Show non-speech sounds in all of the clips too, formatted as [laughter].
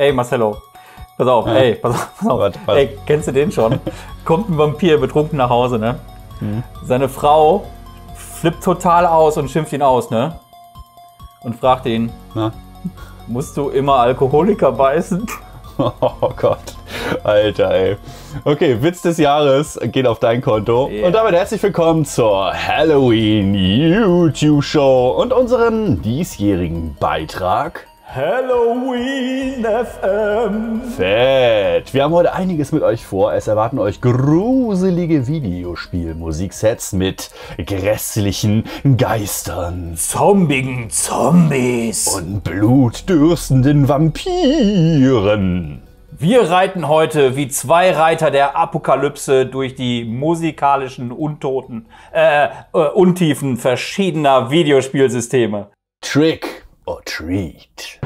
Ey, Marcello. Pass auf, Ja. ey, pass auf, pass auf. Was, was? Ey, kennst du den schon? Kommt ein Vampir betrunken nach Hause, ne? Mhm. Seine Frau flippt total aus und schimpft ihn aus, ne? Und fragt ihn, Na? musst du immer Alkoholiker beißen? [laughs] Oh Gott. Alter, ey. Okay, Witz des Jahres geht auf dein Konto. Yeah. Und damit herzlich willkommen zur Halloween YouTube Show und unserem diesjährigen Beitrag. Halloween FM. Fett! Wir haben heute einiges mit euch vor. Es erwarten euch gruselige Videospielmusiksets mit grässlichen Geistern Zombigen Zombies. und blutdürstenden Vampiren. Wir reiten heute wie zwei Reiter der Apokalypse durch die musikalischen Untoten, äh, äh, Untiefen verschiedener Videospielsysteme. Trick a treat.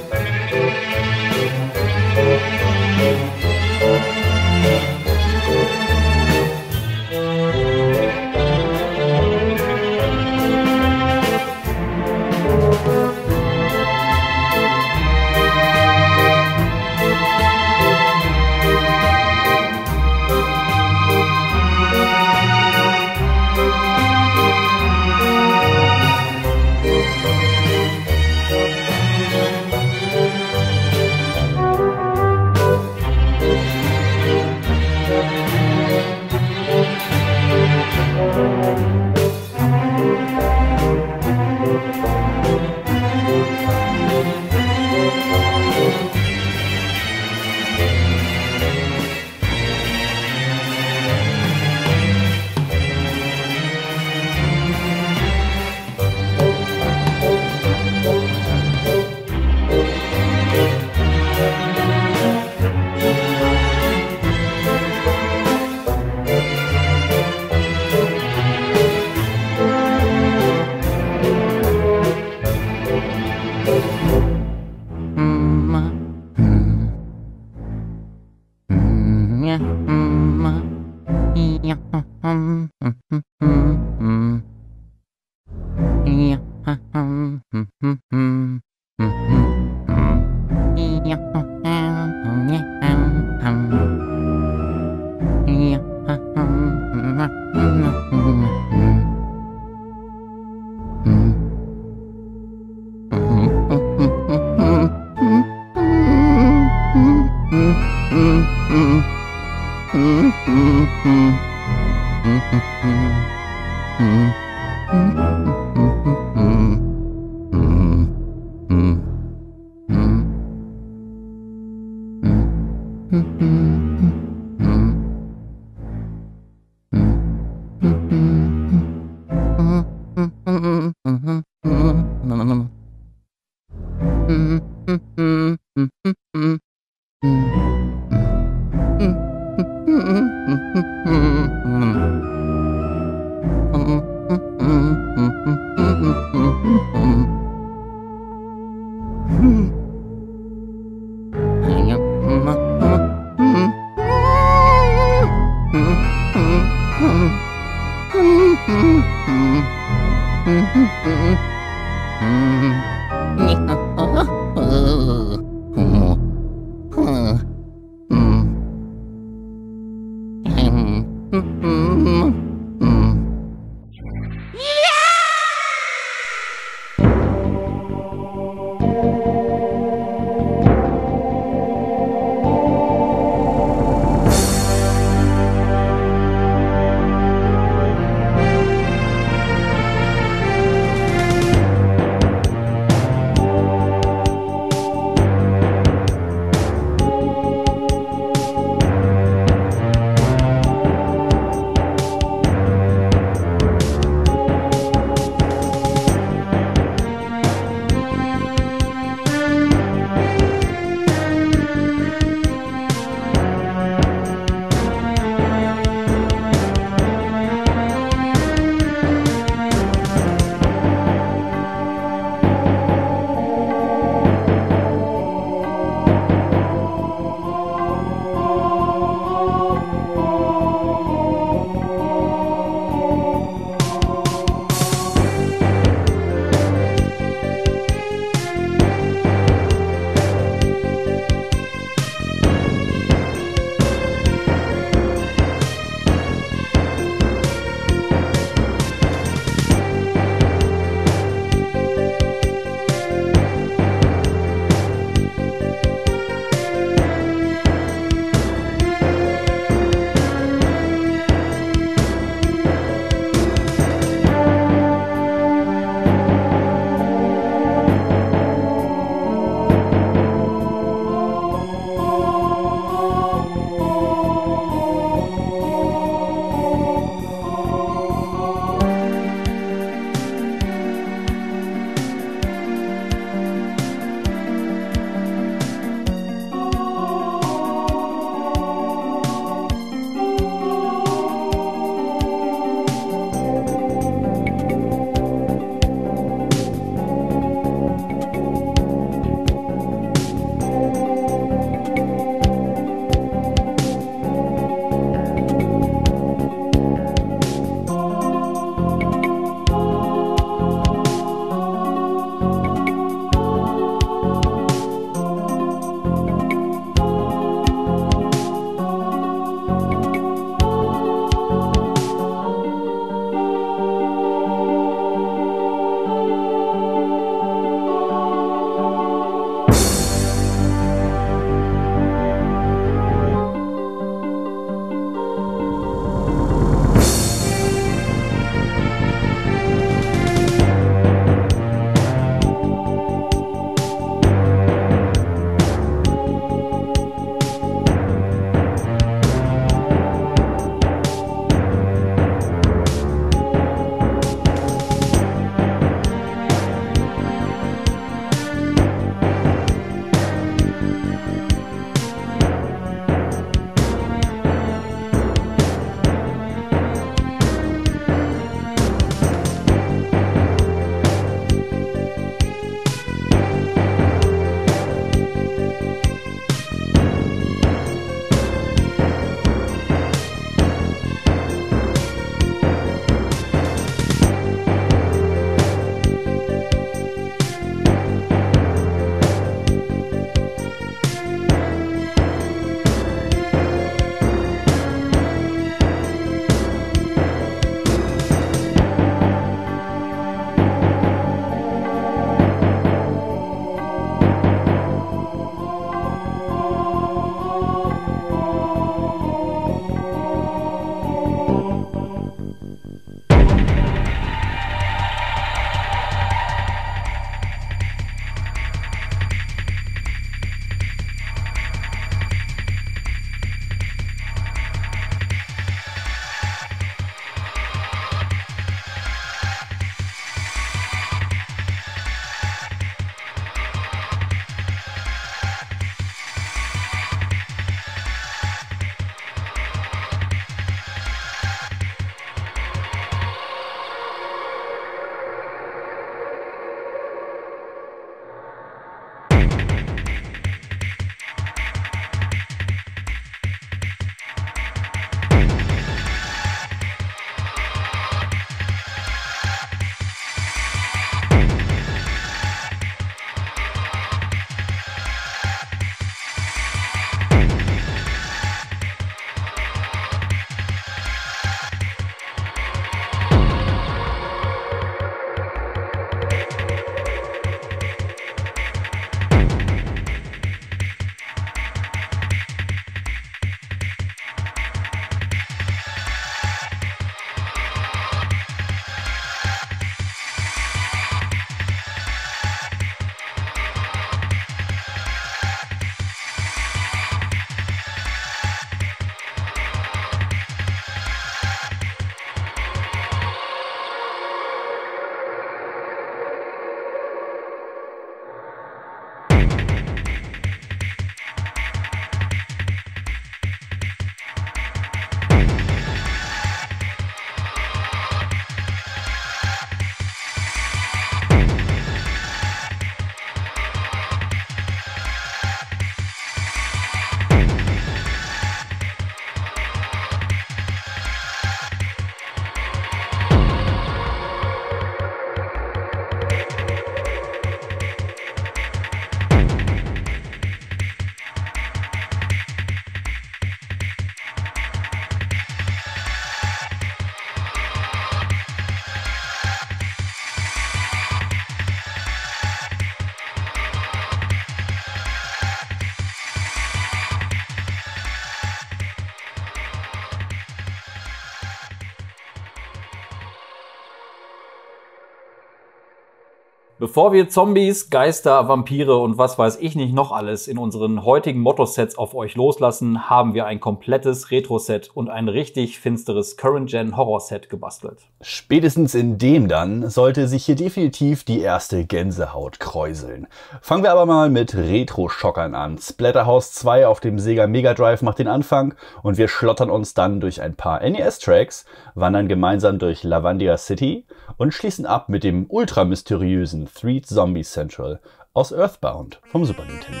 Bevor wir Zombies, Geister, Vampire und was weiß ich nicht noch alles in unseren heutigen Motto-Sets auf euch loslassen, haben wir ein komplettes Retro-Set und ein richtig finsteres Current-Gen-Horror-Set gebastelt. Spätestens in dem dann sollte sich hier definitiv die erste Gänsehaut kräuseln. Fangen wir aber mal mit Retro-Schockern an. Splatterhouse 2 auf dem Sega Mega Drive macht den Anfang und wir schlottern uns dann durch ein paar NES-Tracks, wandern gemeinsam durch Lavandia City und schließen ab mit dem ultra mysteriösen Three Zombie Central aus Earthbound vom Super Nintendo.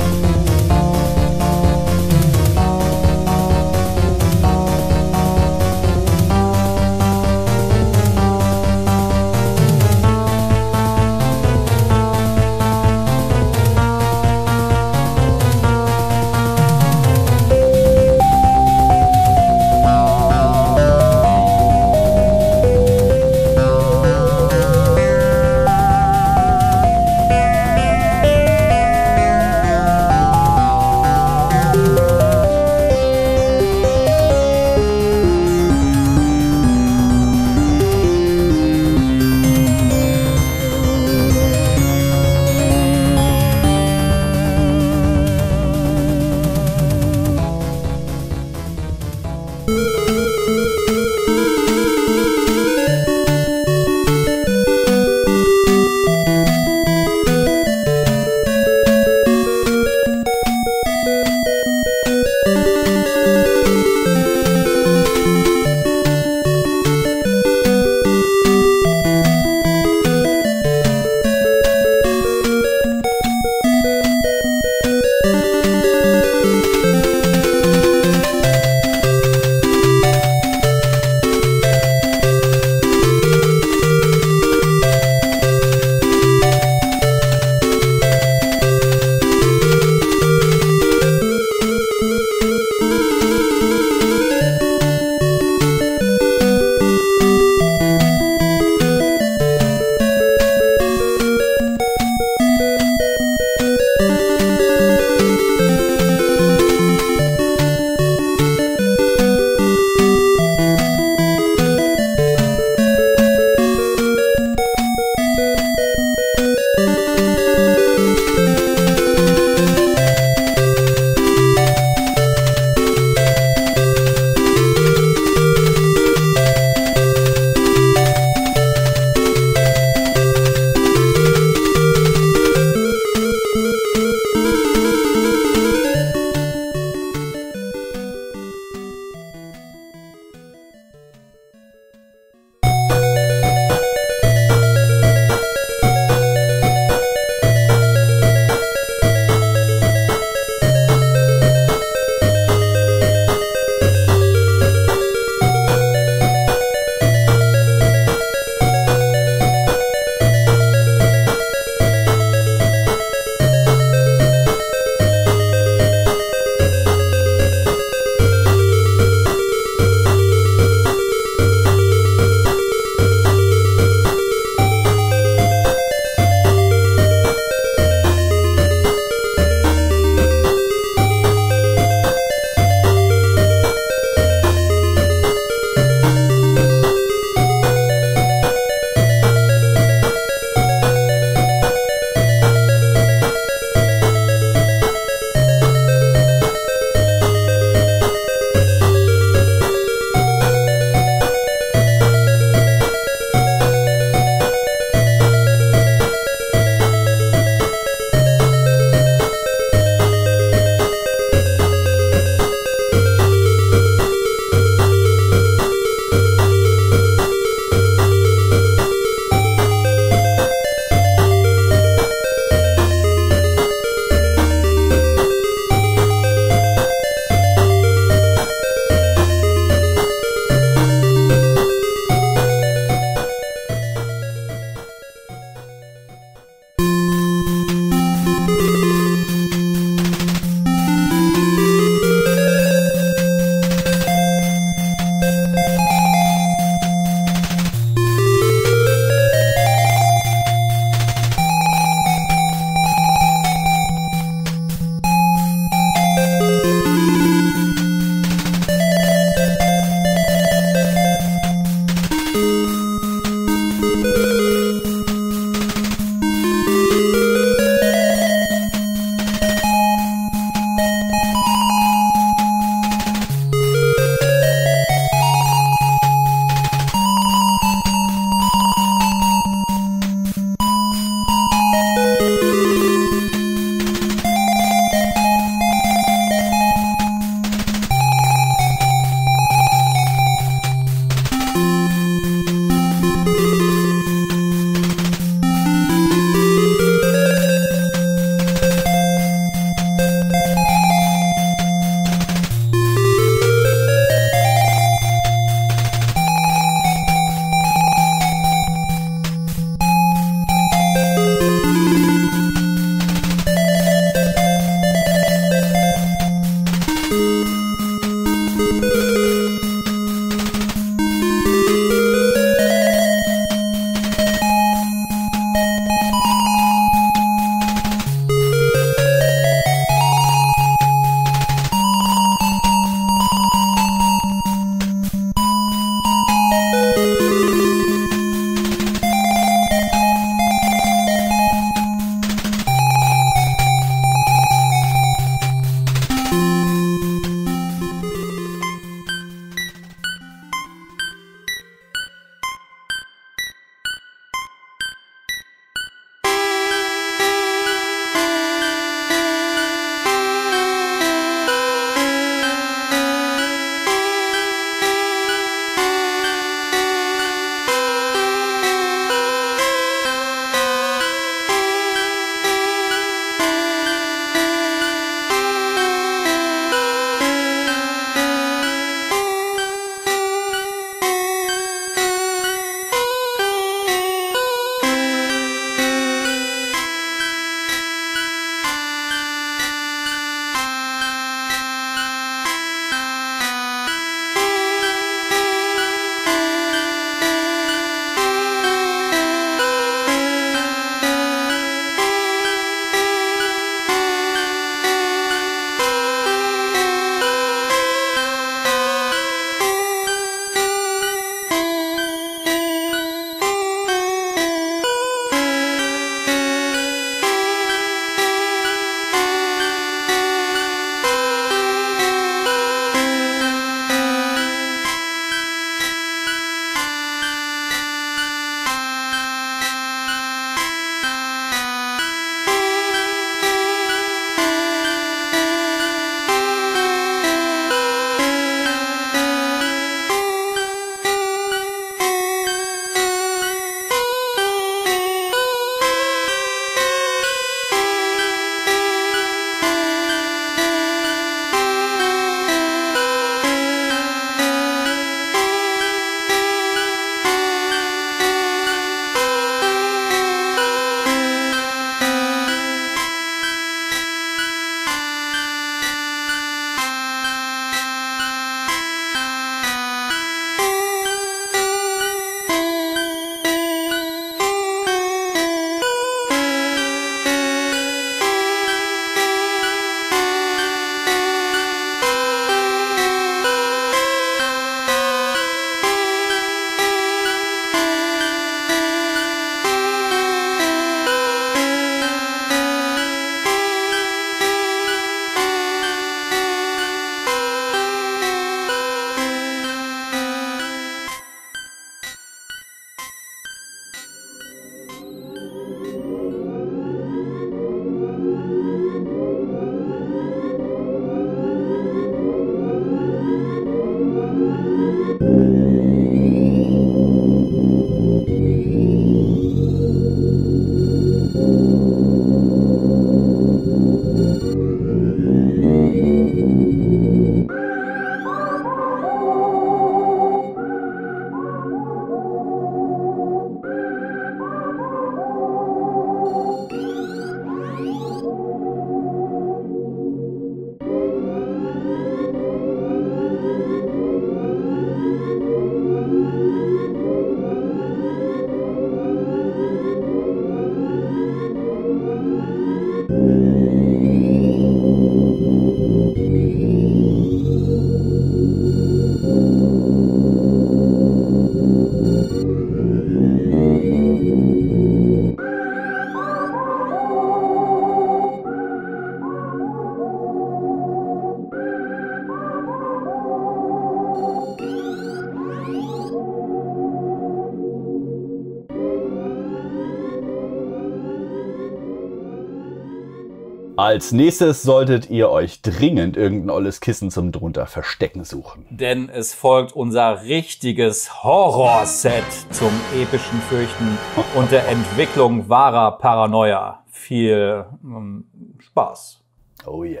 Als nächstes solltet ihr euch dringend irgendein olles Kissen zum drunter verstecken suchen. Denn es folgt unser richtiges Horrorset zum epischen Fürchten [laughs] und der Entwicklung wahrer Paranoia. Viel ähm, Spaß. Oh ja.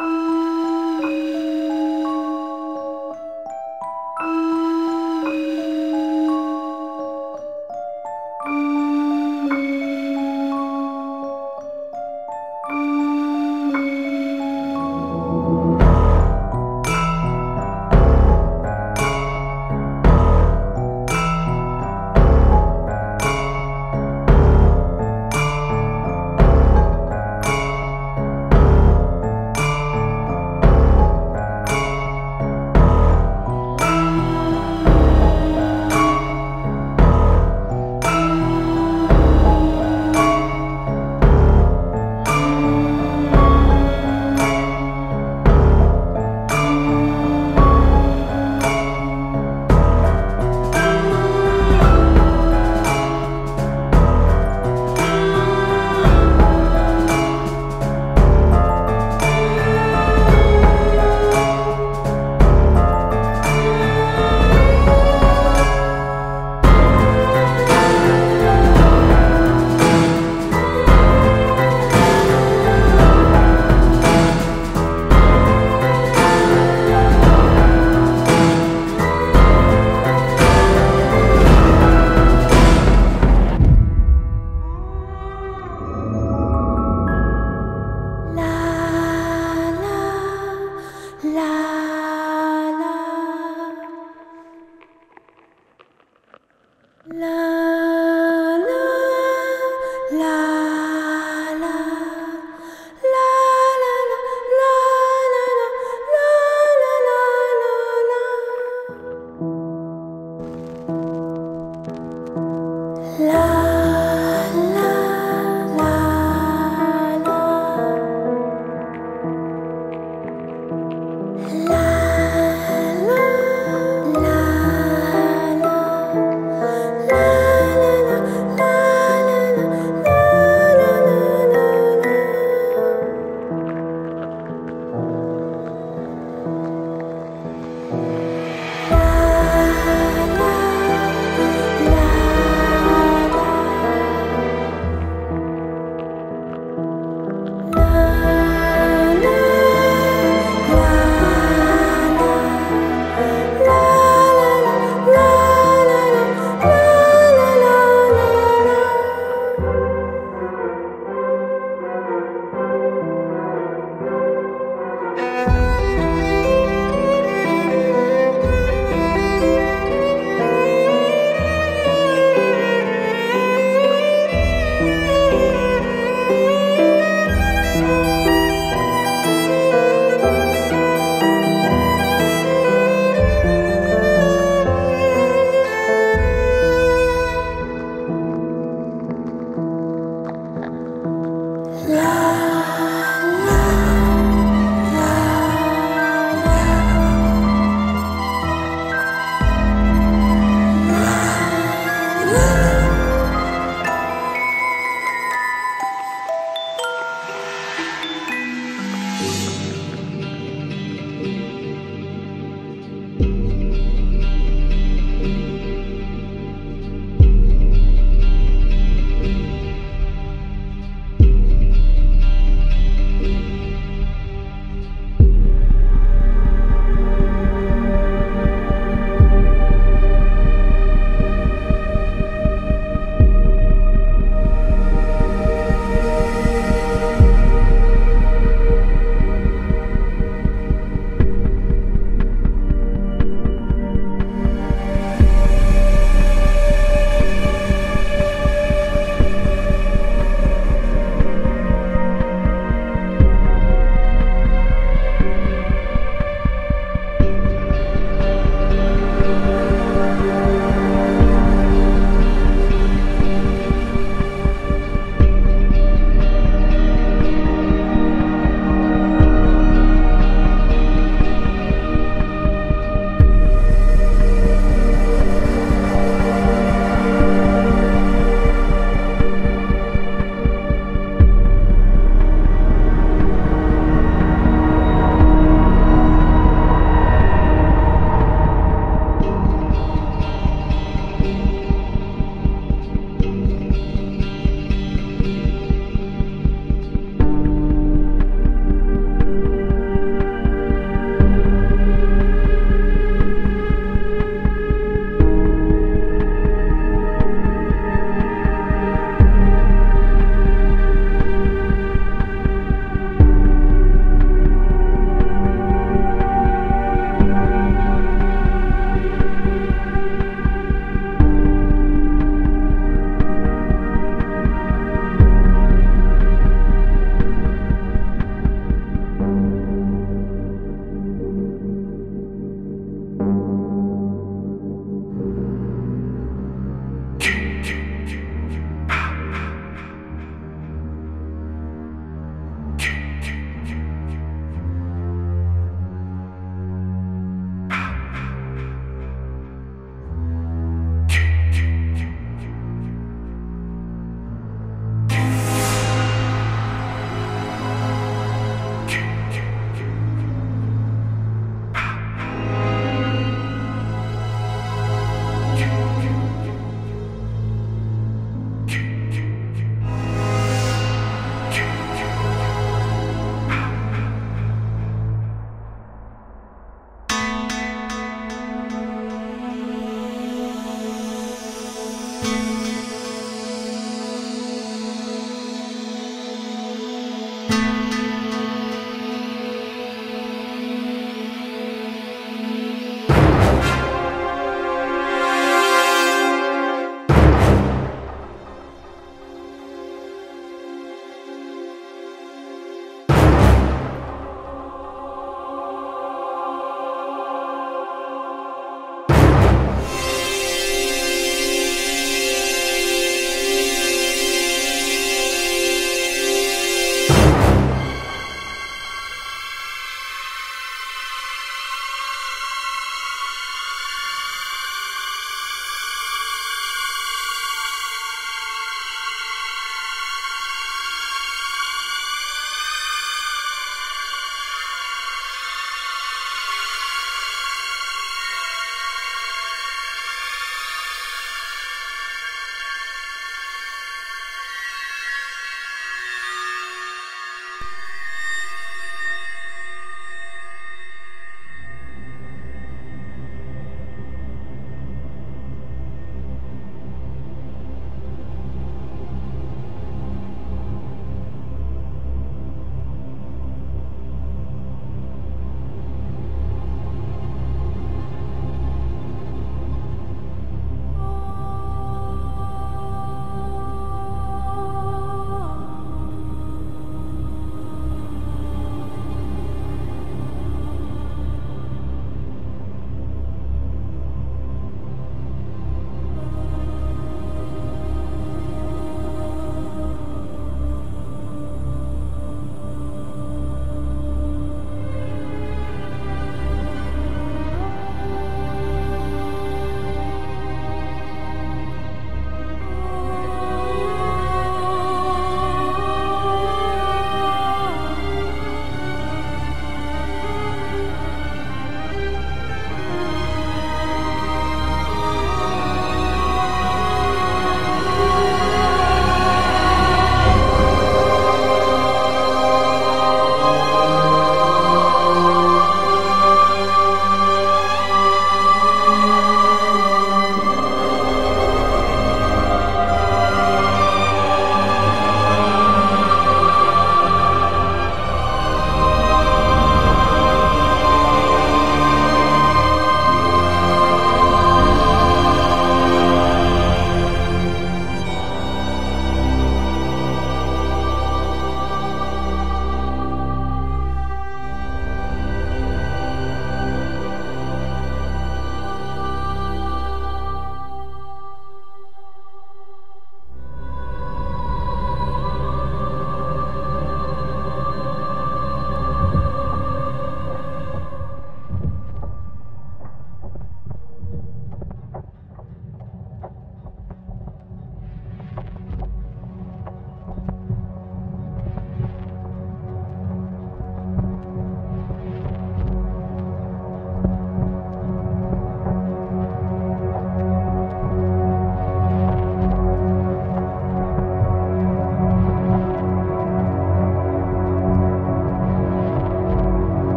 Yeah.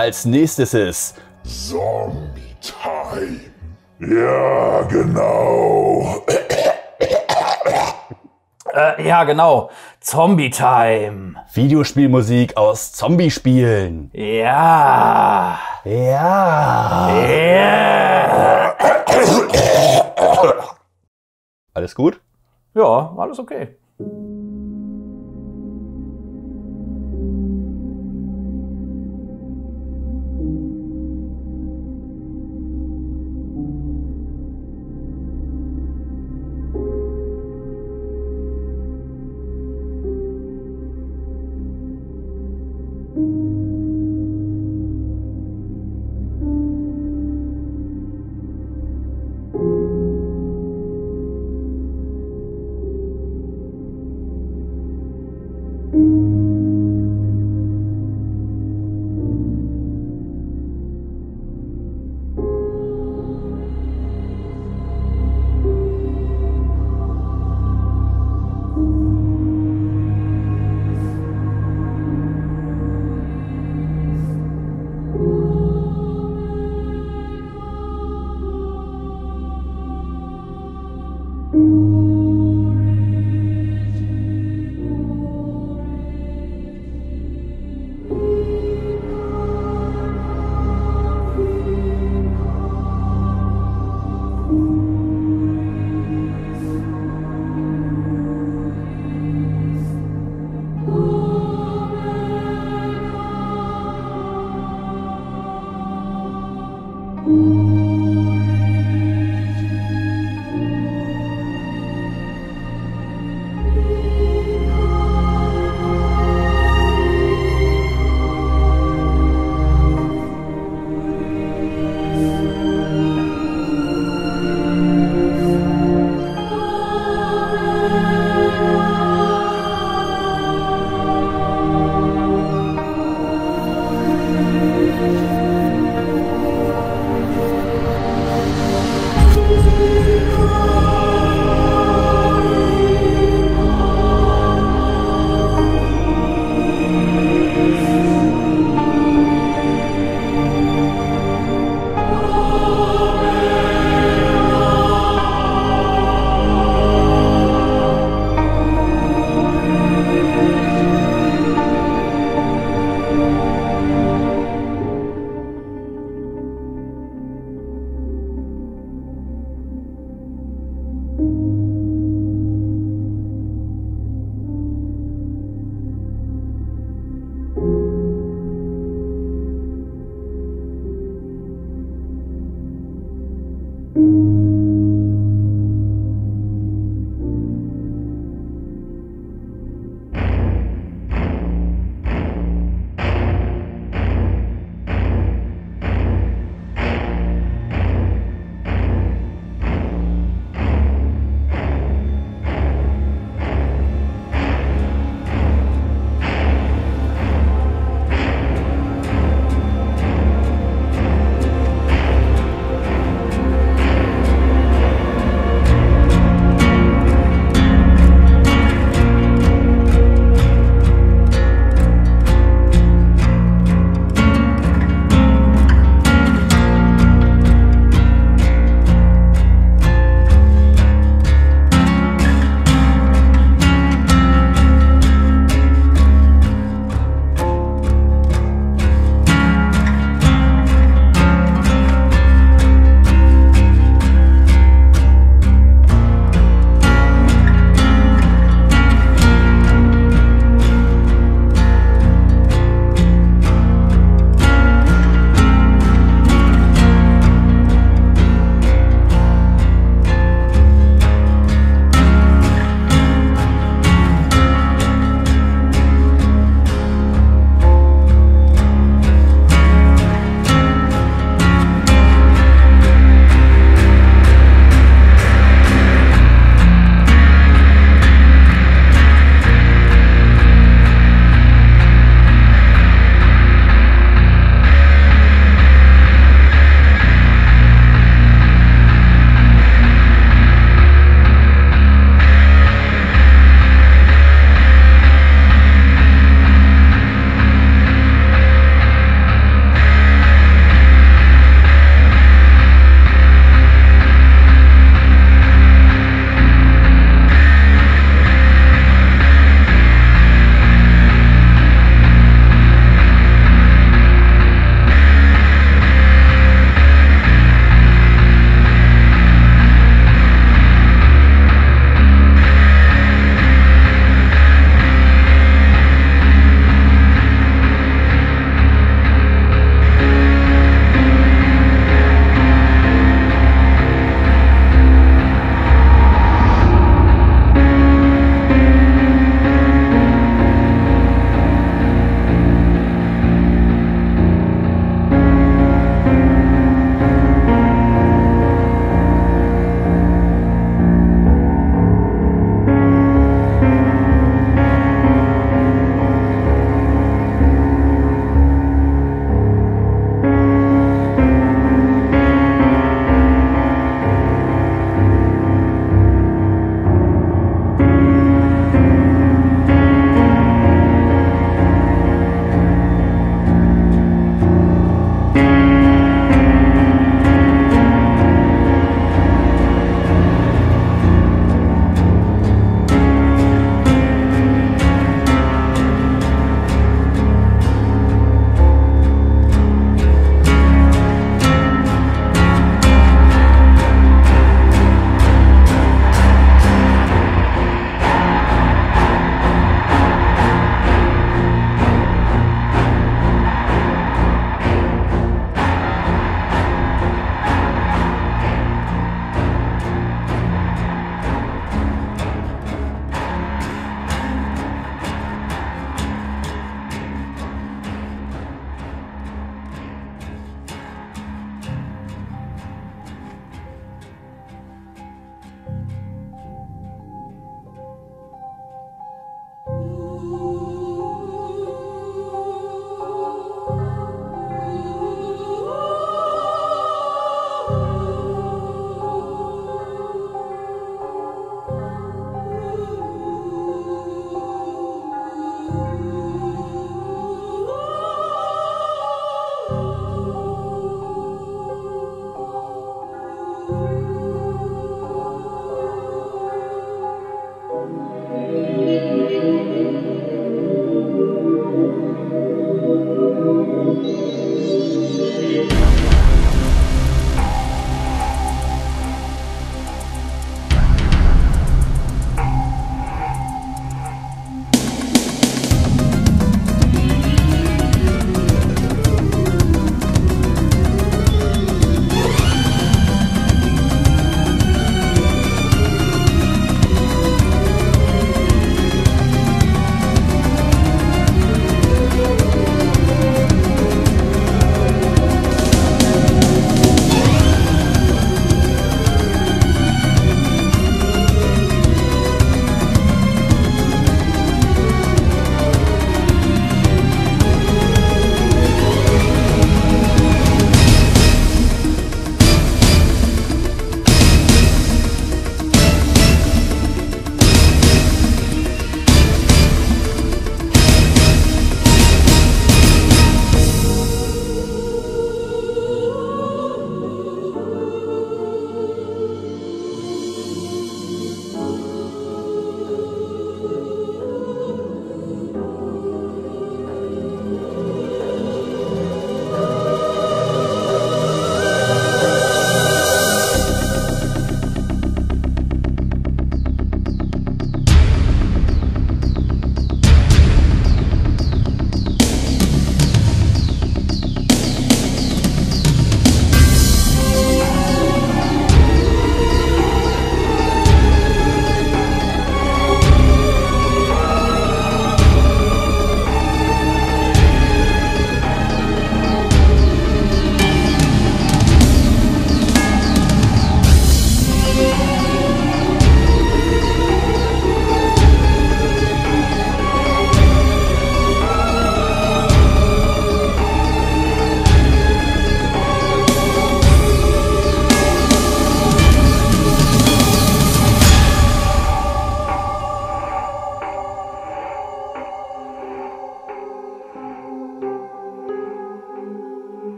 Als nächstes ist Zombie Time. Ja, genau. Äh, ja, genau. Zombie Time. Videospielmusik aus Zombie-Spielen. Ja. Ja. Ja. Alles gut? Ja, alles okay.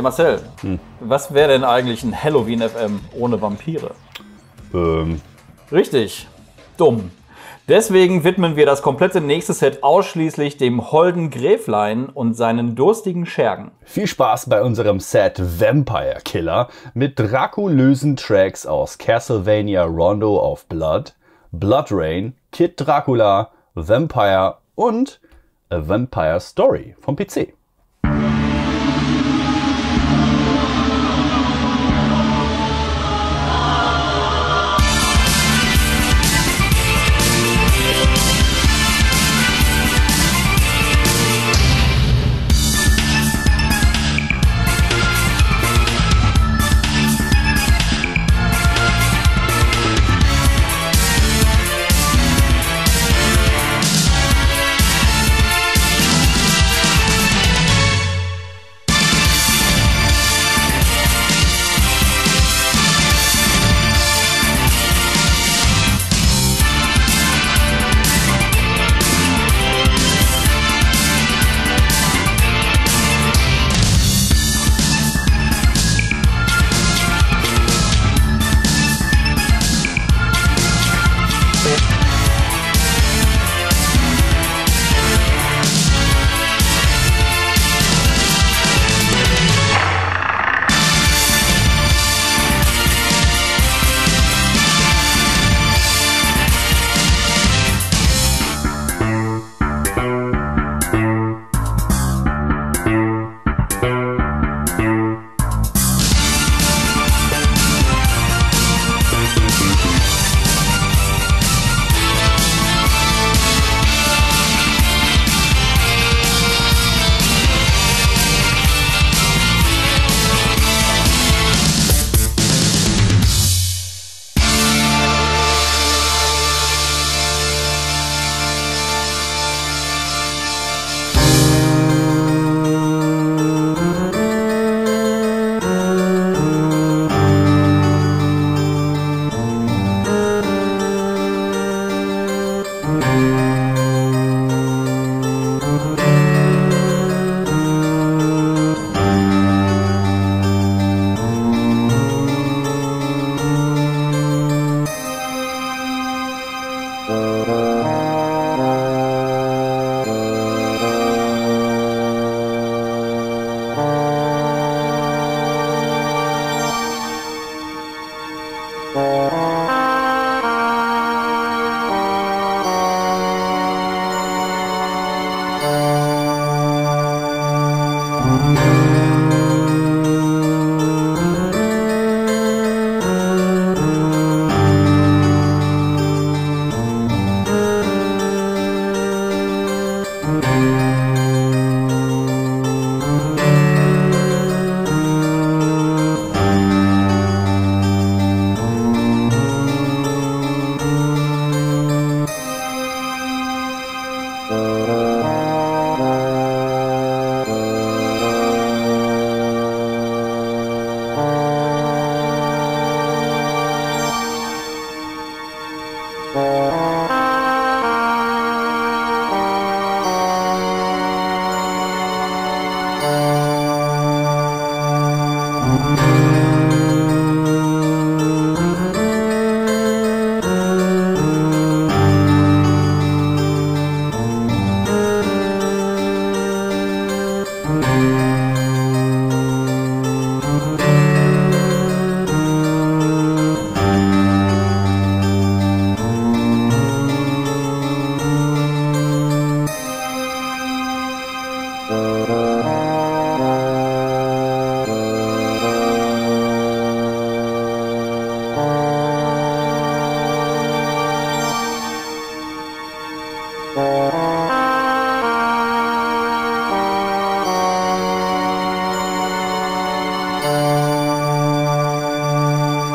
Ey Marcel, was wäre denn eigentlich ein Halloween FM ohne Vampire? Ähm, Richtig, dumm. Deswegen widmen wir das komplette nächste Set ausschließlich dem holden Gräflein und seinen durstigen Schergen. viel Spaß bei unserem Set Vampire Killer mit drakulösen Tracks aus Castlevania Rondo of Blood, Blood Rain, Kid Dracula, Vampire und A Vampire Story vom PC.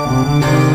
oh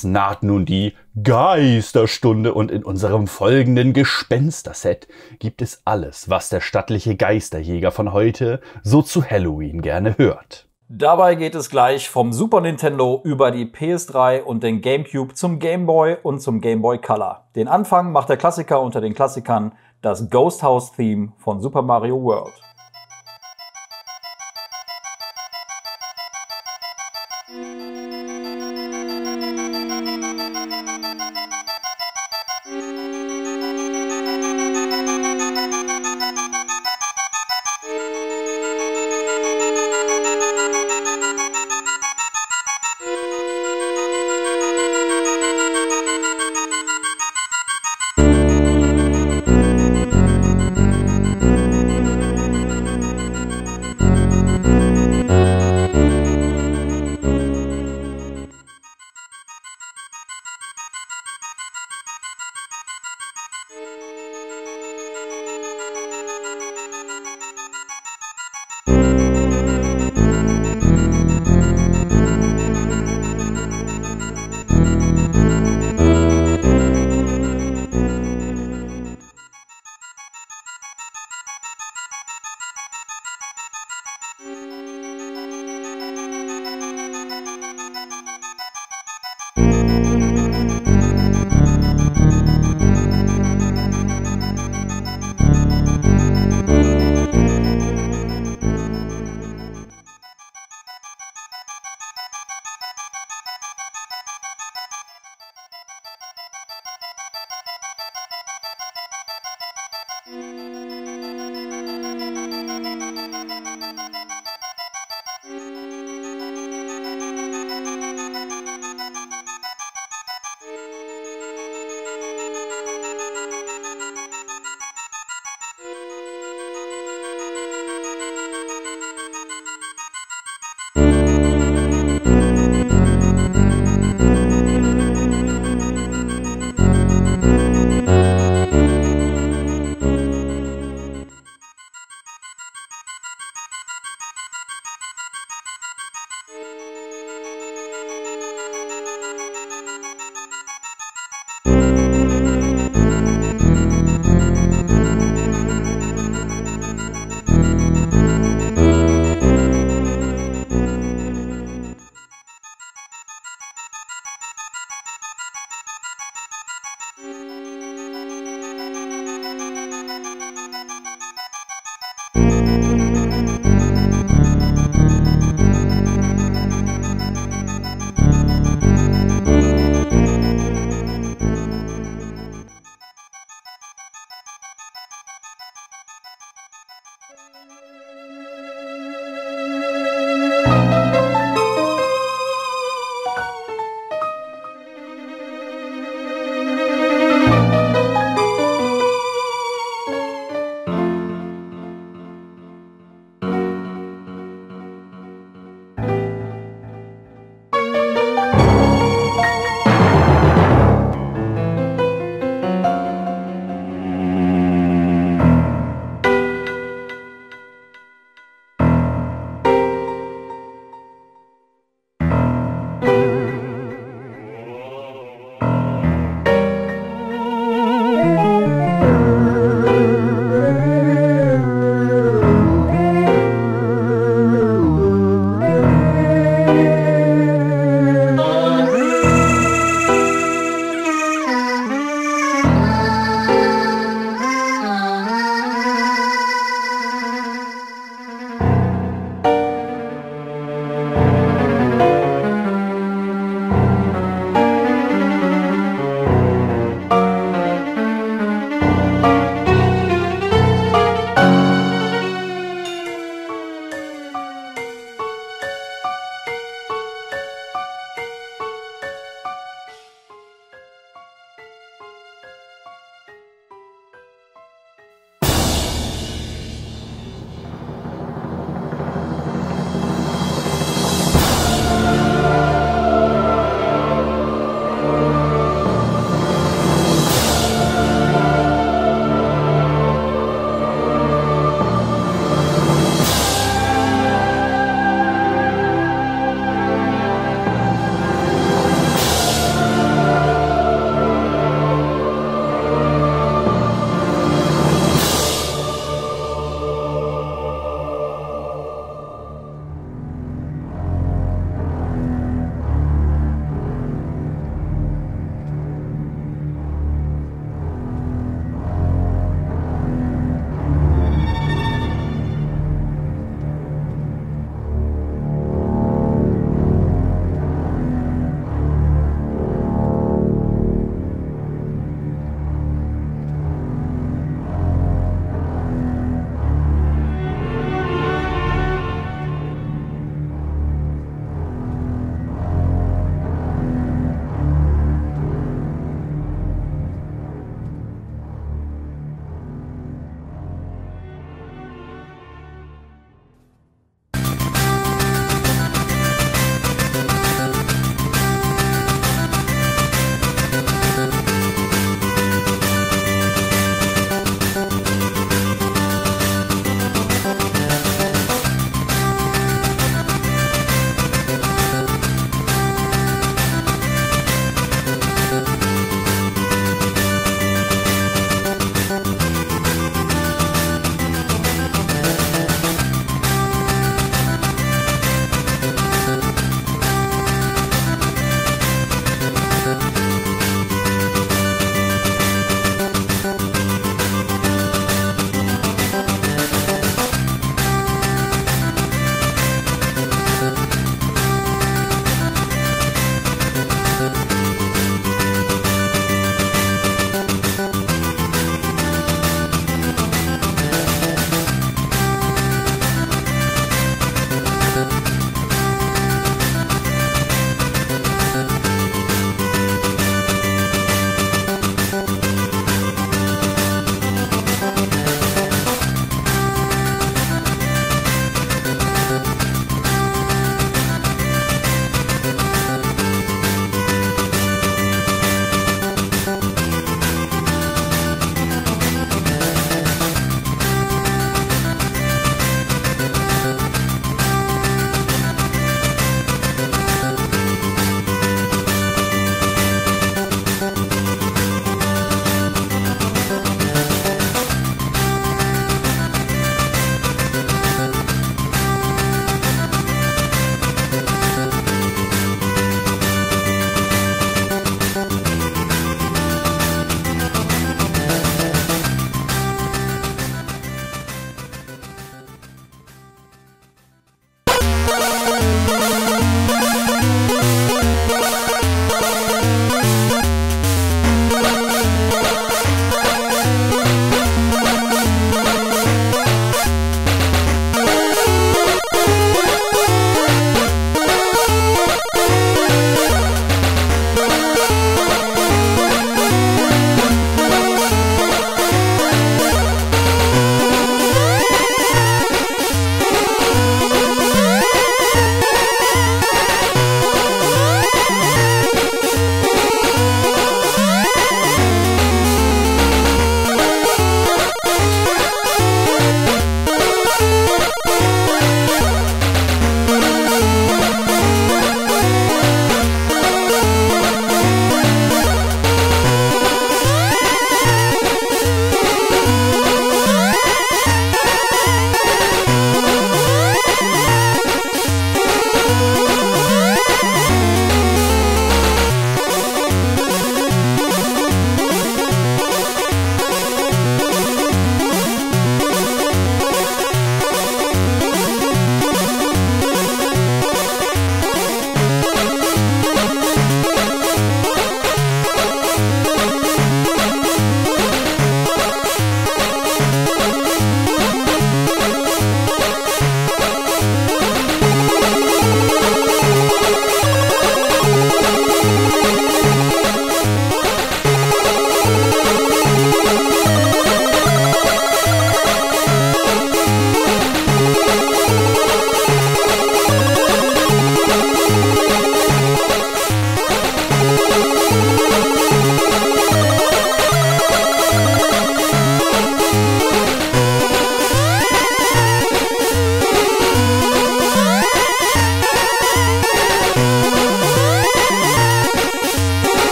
Es naht nun die Geisterstunde und in unserem folgenden Gespensterset gibt es alles, was der stattliche Geisterjäger von heute so zu Halloween gerne hört. Dabei geht es gleich vom Super Nintendo über die PS3 und den GameCube zum Game Boy und zum Game Boy Color. Den Anfang macht der Klassiker unter den Klassikern, das Ghost House Theme von Super Mario World.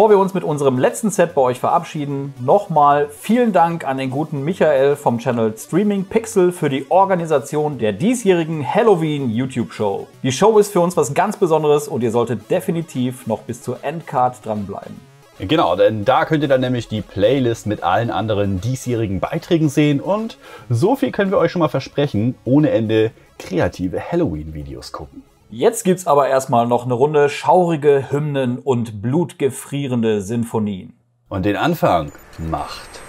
Bevor wir uns mit unserem letzten Set bei euch verabschieden, nochmal vielen Dank an den guten Michael vom Channel Streaming Pixel für die Organisation der diesjährigen Halloween YouTube Show. Die Show ist für uns was ganz Besonderes und ihr solltet definitiv noch bis zur Endcard dranbleiben. Genau, denn da könnt ihr dann nämlich die Playlist mit allen anderen diesjährigen Beiträgen sehen und so viel können wir euch schon mal versprechen, ohne Ende kreative Halloween-Videos gucken. Jetzt gibt's aber erstmal noch eine Runde schaurige Hymnen und blutgefrierende Sinfonien. Und den Anfang macht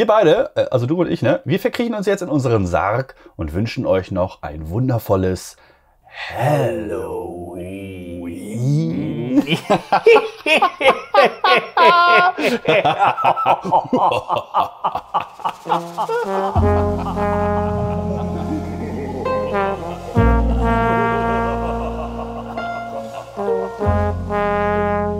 Wir beide, äh, also du und ich, ne, wir verkriechen uns jetzt in unseren Sarg und wünschen euch noch ein wundervolles Halloween. [laughs]